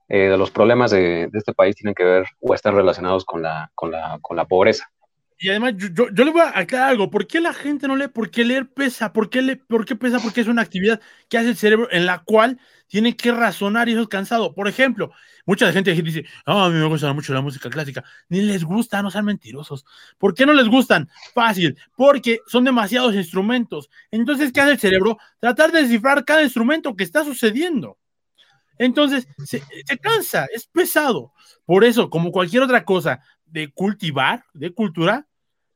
eh, de los problemas de, este país tienen que ver o están relacionados con la con la, con la pobreza y además, yo, yo, le voy a aclarar algo. ¿Por qué la gente no lee? ¿Por qué leer pesa? ¿Por qué, le, ¿Por qué pesa? Porque es una actividad que hace el cerebro en la cual tiene que razonar y eso es cansado. Por ejemplo, mucha gente dice, ah, a mí me gusta mucho la música clásica. Ni les gusta, no sean mentirosos. ¿Por qué no les gustan? Fácil, porque son demasiados instrumentos. Entonces, ¿qué hace el cerebro? Tratar de descifrar cada instrumento que está sucediendo. Entonces, se, cansa, es pesado. Por eso, como cualquier otra cosa, de cultivar, de cultura,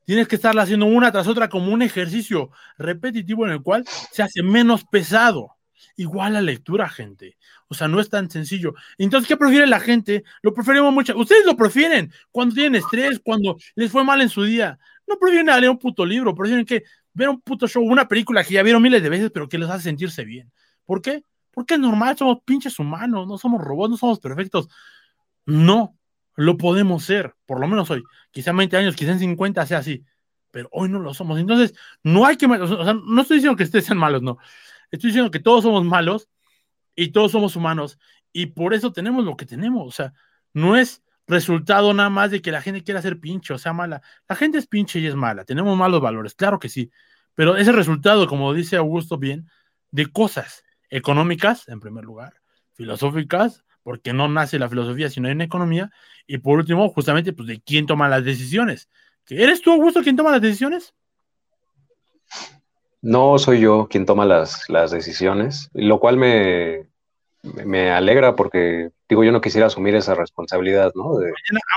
tienes que estarla haciendo una tras otra como un ejercicio repetitivo en el cual se hace menos pesado. Igual la lectura, gente. O sea, no es tan sencillo. Entonces, ¿qué prefiere la gente? Lo preferimos mucho. Ustedes lo prefieren cuando tienen estrés, cuando les fue mal en su día. No prefieren leer un puto libro, prefieren que ver un puto show, una película que ya vieron miles de veces, pero que les hace sentirse bien. ¿Por qué? Porque es normal, somos pinches humanos, no somos robots, no somos perfectos. No, lo podemos ser, por lo menos hoy. Quizá en 20 años, quizá en 50 sea así, pero hoy no lo somos. Entonces, no hay que, o sea, no estoy diciendo que ustedes sean malos, no. Estoy diciendo que todos somos malos y todos somos humanos Y por eso tenemos lo que tenemos. O sea, no es resultado nada más de que la gente quiera ser pinche, o sea, mala. La gente es pinche y es mala. Tenemos malos valores, claro que sí. Pero es el resultado, como dice Augusto bien, de cosas económicas, en primer lugar, filosóficas, porque no nace la filosofía sino en economía, y por último, justamente, pues de quién toma las decisiones. ¿Eres tú, Augusto, quien toma las decisiones? No soy yo quien toma las, las decisiones, lo cual me, me alegra porque, digo, yo no quisiera asumir esa responsabilidad, ¿no?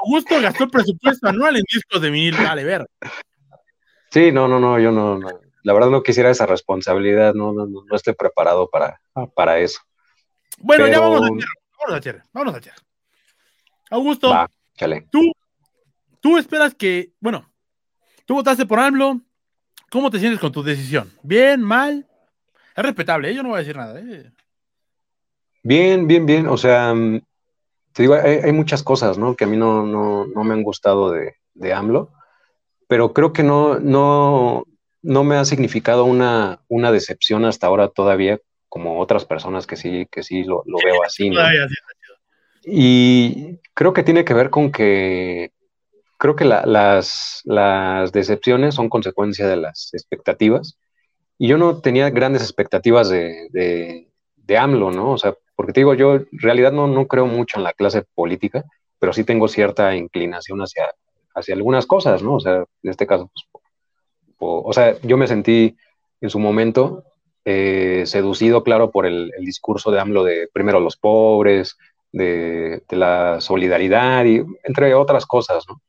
Augusto gastó el presupuesto anual en discos de vinil, vale, ver. Sí, no, no, no, yo no, la verdad no quisiera esa responsabilidad, no, no, no estoy preparado para, para eso. Bueno, ya vamos a tierra, vamos a tierra, vamos a tierra. Augusto, Va, tú, tú esperas que, bueno, tú votaste por AMLO, ¿cómo te sientes con tu decisión? ¿Bien, mal? Es respetable, ¿eh? yo no voy a decir nada. ¿eh? Bien, bien, bien. O sea, mm, te digo, hay, muchas cosas, ¿no? Que a mí no, no, no me han gustado de, de, AMLO, pero creo que no, no, no me ha significado una, una decepción hasta ahora todavía, como otras personas que sí, que sí lo, lo veo así, ¿no? Y creo que tiene que ver con que creo que las, las decepciones son consecuencia de las expectativas. Y yo no tenía grandes expectativas de, de, de AMLO, ¿no? O sea, porque te digo, yo en realidad no, no creo mucho en la clase política, pero sí tengo cierta inclinación hacia, hacia algunas cosas, ¿no? O sea, en este caso, pues, o, sea, yo me sentí en su momento eh, seducido, claro, por el, discurso de AMLO de primero los pobres, de, de, la solidaridad y entre otras cosas, ¿no?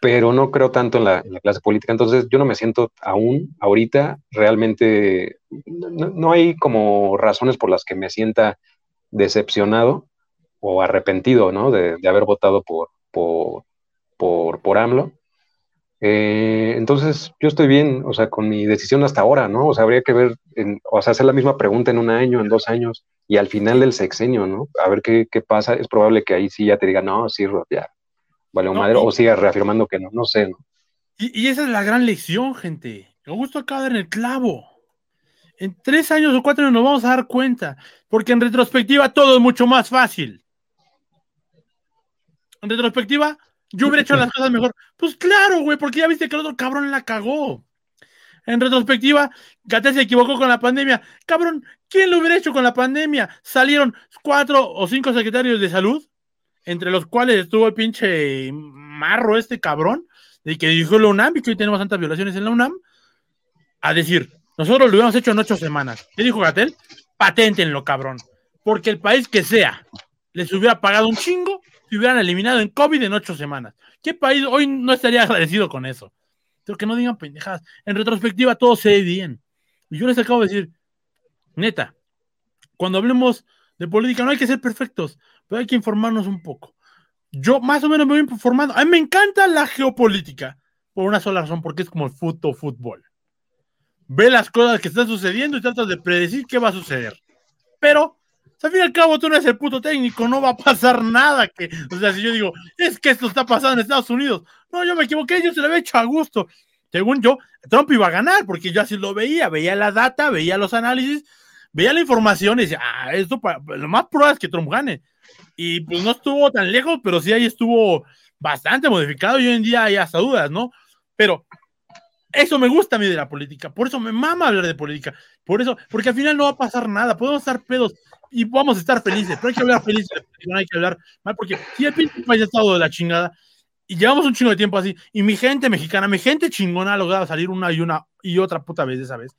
Pero no creo tanto en la, clase política, entonces yo no me siento aún, ahorita, realmente, no, hay como razones por las que me sienta decepcionado o arrepentido, ¿no? De, haber votado por, por, por, por AMLO. Eh, entonces, yo estoy bien, o sea, con mi decisión hasta ahora, ¿no? O sea, habría que ver, o sea, hacer la misma pregunta en un año, en dos años, y al final del sexenio, ¿no? A ver qué, qué pasa. Es probable que ahí sí ya te diga, no, sí, ya, vale, o madre, o siga reafirmando que no, no sé, ¿no? Y, y, esa es la gran lección, gente. Me gusta acá en el clavo en tres años o cuatro años nos vamos a dar cuenta, porque en retrospectiva todo es mucho más fácil. En retrospectiva, yo hubiera hecho las cosas mejor. Pues claro, güey, porque ya viste que el otro cabrón la cagó. En retrospectiva, Gatel se equivocó con la pandemia. Cabrón, ¿quién lo hubiera hecho con la pandemia? Salieron cuatro o cinco secretarios de salud, entre los cuales estuvo el pinche marro este cabrón, de que dijo la UNAM y que hoy tenemos tantas violaciones en la UNAM, a decir, nosotros lo hubiéramos hecho en ocho semanas. ¿Qué dijo Gatel? Paténtenlo, cabrón. Porque el país que sea les hubiera pagado un chingo si hubieran eliminado en COVID en ocho semanas. ¿Qué país hoy no estaría agradecido con eso? Pero que no digan pendejadas. En retrospectiva todo se ve bien. Y yo les acabo de decir, neta, cuando hablemos de política no hay que ser perfectos, pero hay que informarnos un poco. Yo más o menos me voy informando. A mí me encanta la geopolítica por una sola razón, porque es como el fútbol. ve las cosas que están sucediendo y tratas de predecir qué va a suceder. Pero, al fin y al cabo, tú no eres el puto técnico, no va a pasar nada. Que, o sea, si yo digo, es que esto está pasando en Estados Unidos, no, yo me equivoqué, yo se lo había hecho a gusto. Según yo, Trump iba a ganar, porque yo así lo veía, veía la data, veía los análisis, veía la información y decía, ah, esto, lo más probable es que Trump gane. Y pues no estuvo tan lejos, pero sí ahí estuvo bastante modificado y hoy en día hay hasta dudas, ¿no? Pero eso me gusta a mí de la política, por eso me mama hablar de política, por eso, porque al final no va a pasar nada, podemos estar pedos y vamos a estar felices, pero hay que hablar felices, no hay que hablar mal, porque si el país ha estado de la chingada y llevamos un chingo de tiempo así, y mi gente mexicana, mi gente chingona ha logrado salir una y una y otra puta vez esa vez,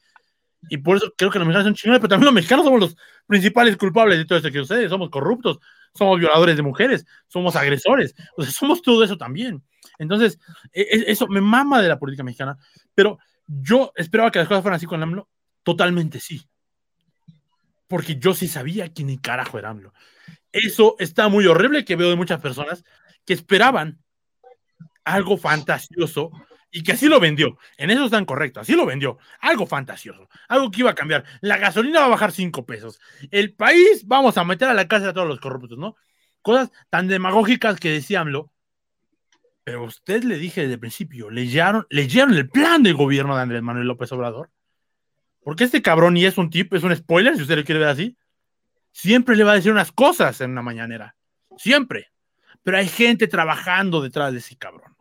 y por eso creo que los mexicanos son chingones, pero también los mexicanos somos los principales culpables de todo esto que ustedes, somos corruptos, somos violadores de mujeres, somos agresores, o sea, somos todo eso también. Entonces, e, e, eso me mama de la política mexicana, pero yo esperaba que las cosas fueran así con AMLO. Totalmente sí. Porque yo sí sabía quién ni carajo era AMLO. Eso está muy horrible que veo de muchas personas que esperaban algo fantasioso y que así lo vendió. En eso están correctos, así lo vendió. Algo fantasioso, algo que iba a cambiar. La gasolina va a bajar cinco pesos. El país vamos a meter a la cárcel a todos los corruptos, ¿no? Cosas tan demagógicas que decía AMLO pero usted le dije desde el principio, leyeron, leyeron el plan de gobierno de Andrés Manuel López Obrador. Porque este cabrón y es un tip, es un spoiler, si usted lo quiere ver así. siempre le va a decir unas cosas en una mañanera. Siempre. Pero hay gente trabajando detrás de ese cabrón.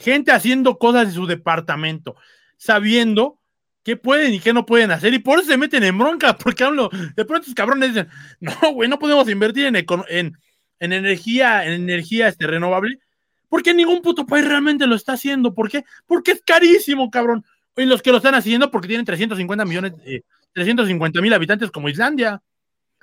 Gente haciendo cosas en su departamento, sabiendo qué pueden y qué no pueden hacer. Y por eso se meten en bronca, porque hablo, de pronto esos cabrones dicen, no, güey, no podemos invertir en, en, en energía, en energía este, renovable, porque ningún puto país realmente lo está haciendo. ¿Por qué? Porque es carísimo, cabrón. Y los que lo están haciendo porque tienen 350 millones, 350 mil habitantes como Islandia.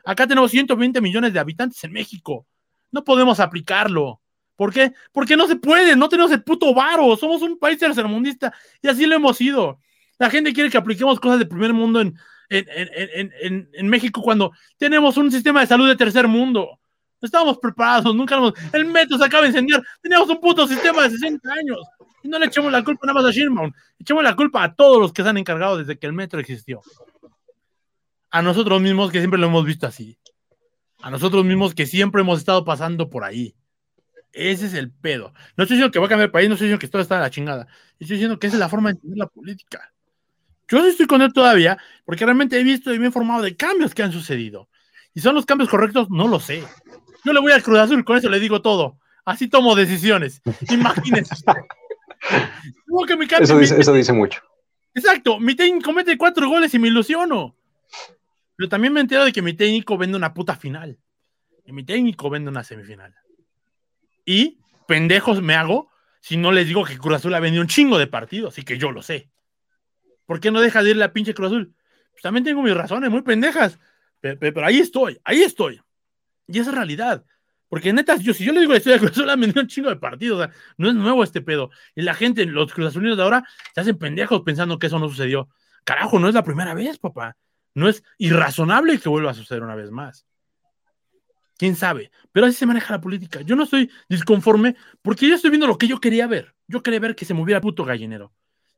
Acá tenemos 120 millones de habitantes en México. No podemos aplicarlo. ¿Por qué? Porque no se puede, no tenemos el puto varo, somos un país tercermundista y así lo hemos ido. La gente quiere que apliquemos cosas de primer mundo en, en, México cuando tenemos un sistema de salud de tercer mundo. No estábamos preparados, nunca hemos, el metro se acaba de incendiar, teníamos un puto sistema de 60 años no le echemos la culpa nada más a Sherman, echemos la culpa a todos los que se han encargado desde que el metro existió. A nosotros mismos que siempre lo hemos visto así. A nosotros mismos que siempre hemos estado pasando por ahí. Ese es el pedo. No estoy diciendo que va a cambiar el país, no estoy diciendo que todo está a la chingada. Estoy diciendo que esa es la forma de entender la política. Yo sí estoy con él todavía, porque realmente he visto y me he informado de cambios que han sucedido. ¿Y son los cambios correctos? No lo sé. Yo le voy al Cruz Azul, con eso le digo todo. Así tomo decisiones. Imagínense. Eso, dice, eso dice mucho. Exacto. Mi técnico mete cuatro goles y me ilusiono. Pero también me entero de que mi técnico vende una puta final. Y mi técnico vende una semifinal. Y pendejos me hago si no les digo que Cruz Azul ha vendido un chingo de partidos y que yo lo sé. ¿Por qué no deja de ir la pinche Cruz Azul? Pues también tengo mis razones muy pendejas. Pero, ahí estoy, ahí estoy. Y esa es realidad. Porque neta, yo, si yo le digo la historia de Cruz Azul, un chingo de partidos. O sea, no es nuevo este pedo. Y la gente, los Cruz Azulinos de ahora, se hacen pendejos pensando que eso no sucedió. Carajo, no es la primera vez, papá. No es irrazonable que vuelva a suceder una vez más quién sabe, pero así se maneja la política. Yo no estoy disconforme porque yo estoy viendo lo que yo quería ver. Yo quería ver que se moviera el puto gallinero.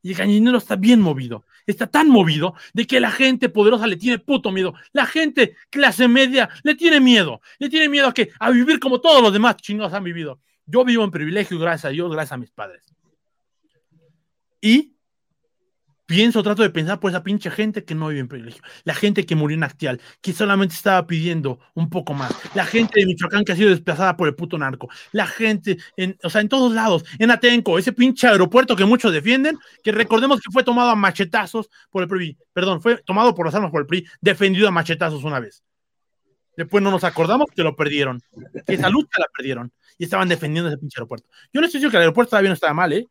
Y el gallinero está bien movido. Está tan movido de que la gente poderosa le tiene puto miedo. La gente clase media le tiene miedo. Le tiene miedo a que a vivir como todos los demás chingados han vivido. Yo vivo en privilegio, gracias a Dios, gracias a mis padres. Y pienso, trato de pensar por esa pinche gente que no vive en privilegio, la gente que murió en Actial, que solamente estaba pidiendo un poco más, la gente de Michoacán que ha sido desplazada por el puto narco, la gente, en, o sea, en todos lados, en Atenco, ese pinche aeropuerto que muchos defienden, que recordemos que fue tomado a machetazos por el PRI, perdón, fue tomado por las armas por el PRI, defendido a machetazos una vez. Después no nos acordamos que lo perdieron, que esa lucha la perdieron y estaban defendiendo ese pinche aeropuerto. Yo no estoy diciendo que el aeropuerto todavía no estaba mal, ¿eh?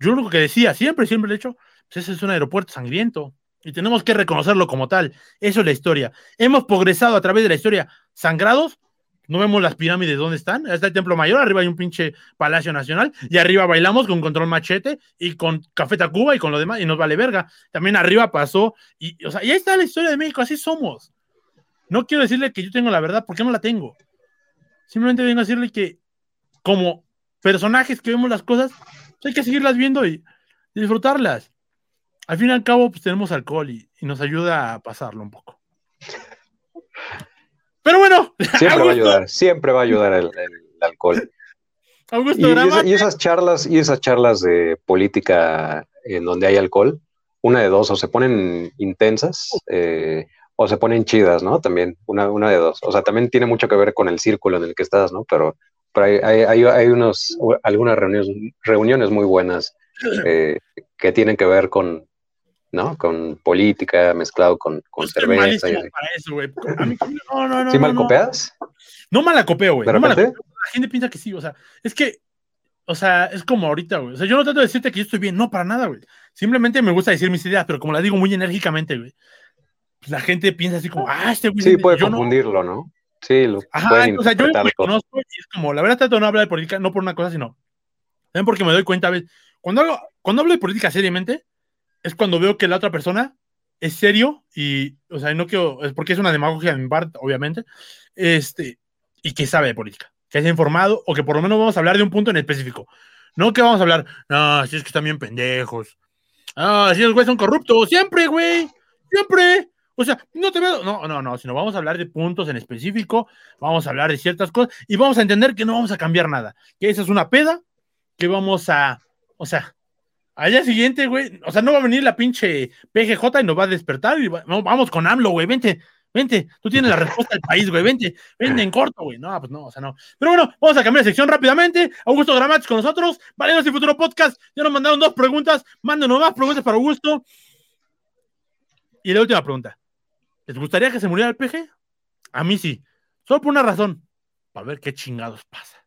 Yo lo único que decía, siempre, siempre lo he hecho, pues ese es un aeropuerto sangriento y tenemos que reconocerlo como tal. Eso es la historia. Hemos progresado a través de la historia sangrados. No vemos las pirámides dónde están. Está el Templo Mayor, arriba hay un pinche Palacio Nacional y arriba bailamos con Control Machete y con Café Tacuba y con lo demás y nos vale verga. También arriba pasó y, o sea, y ahí está la historia de México, así somos. No quiero decirle que yo tengo la verdad porque no la tengo. Simplemente vengo a decirle que como personajes que vemos las cosas, hay que seguirlas viendo y disfrutarlas al fin y al cabo, pues tenemos alcohol y, nos ayuda a pasarlo un poco. Pero bueno. Siempre va a ayudar, siempre va a ayudar el, alcohol. y, esas charlas, y esas charlas de política en donde hay alcohol, una de dos, o se ponen intensas, eh, o se ponen chidas, ¿no? También, una, una de dos. O sea, también tiene mucho que ver con el círculo en el que estás, ¿no? Pero, hay, hay, unos, algunas reuniones, reuniones muy buenas eh, que tienen que ver con, ¿no? Con política mezclado con, con cerveza. Y... no, no, no. ¿Sí malcopeas? No malacopeo, güey. No La gente piensa que sí, o sea, es que, o sea, es como ahorita, güey. O sea, yo no trato de decirte que yo estoy bien, no, para nada, güey. Simplemente me gusta decir mis ideas, pero como las digo muy enérgicamente, güey. Pues la gente piensa así como, ah, este güey. Sí, puede confundirlo, ¿no? Sí, lo Ajá, o sea, yo me conozco y es como, la verdad trato de no hablar de política, no por una cosa, sino también porque me doy cuenta, ¿ves? Cuando, cuando hablo de política seriamente, es cuando veo que la otra persona es serio y, o sea, no quiero, es porque es una demagogia de mi parte, obviamente, este, y que sabe de política, que haya informado o que por lo menos vamos a hablar de un punto en específico. No que vamos a hablar, no, si es que están bien pendejos. Ah, si los güeyes son corruptos, siempre, güey, siempre. O sea, no te veo, no, no, no, sino vamos a hablar de puntos en específico, vamos a hablar de ciertas cosas y vamos a entender que no vamos a cambiar nada, que esa es una peda, que vamos a, o sea, al día siguiente, güey, o sea, no va a venir la pinche PGJ y nos va a despertar y vamos con AMLO, güey, vente, Vente, tú tienes la respuesta del país, güey. Vente, vente en corto, güey. No, pues no, o sea, no. Pero bueno, vamos a cambiar de sección rápidamente. Augusto Gramatis con nosotros. Valenos y Futuro Podcast. Ya nos mandaron dos preguntas. Mándenos más preguntas para Augusto. Y la última pregunta. ¿Les gustaría que se muriera el PG? A mí sí. Solo por una razón. Para ver qué chingados pasa.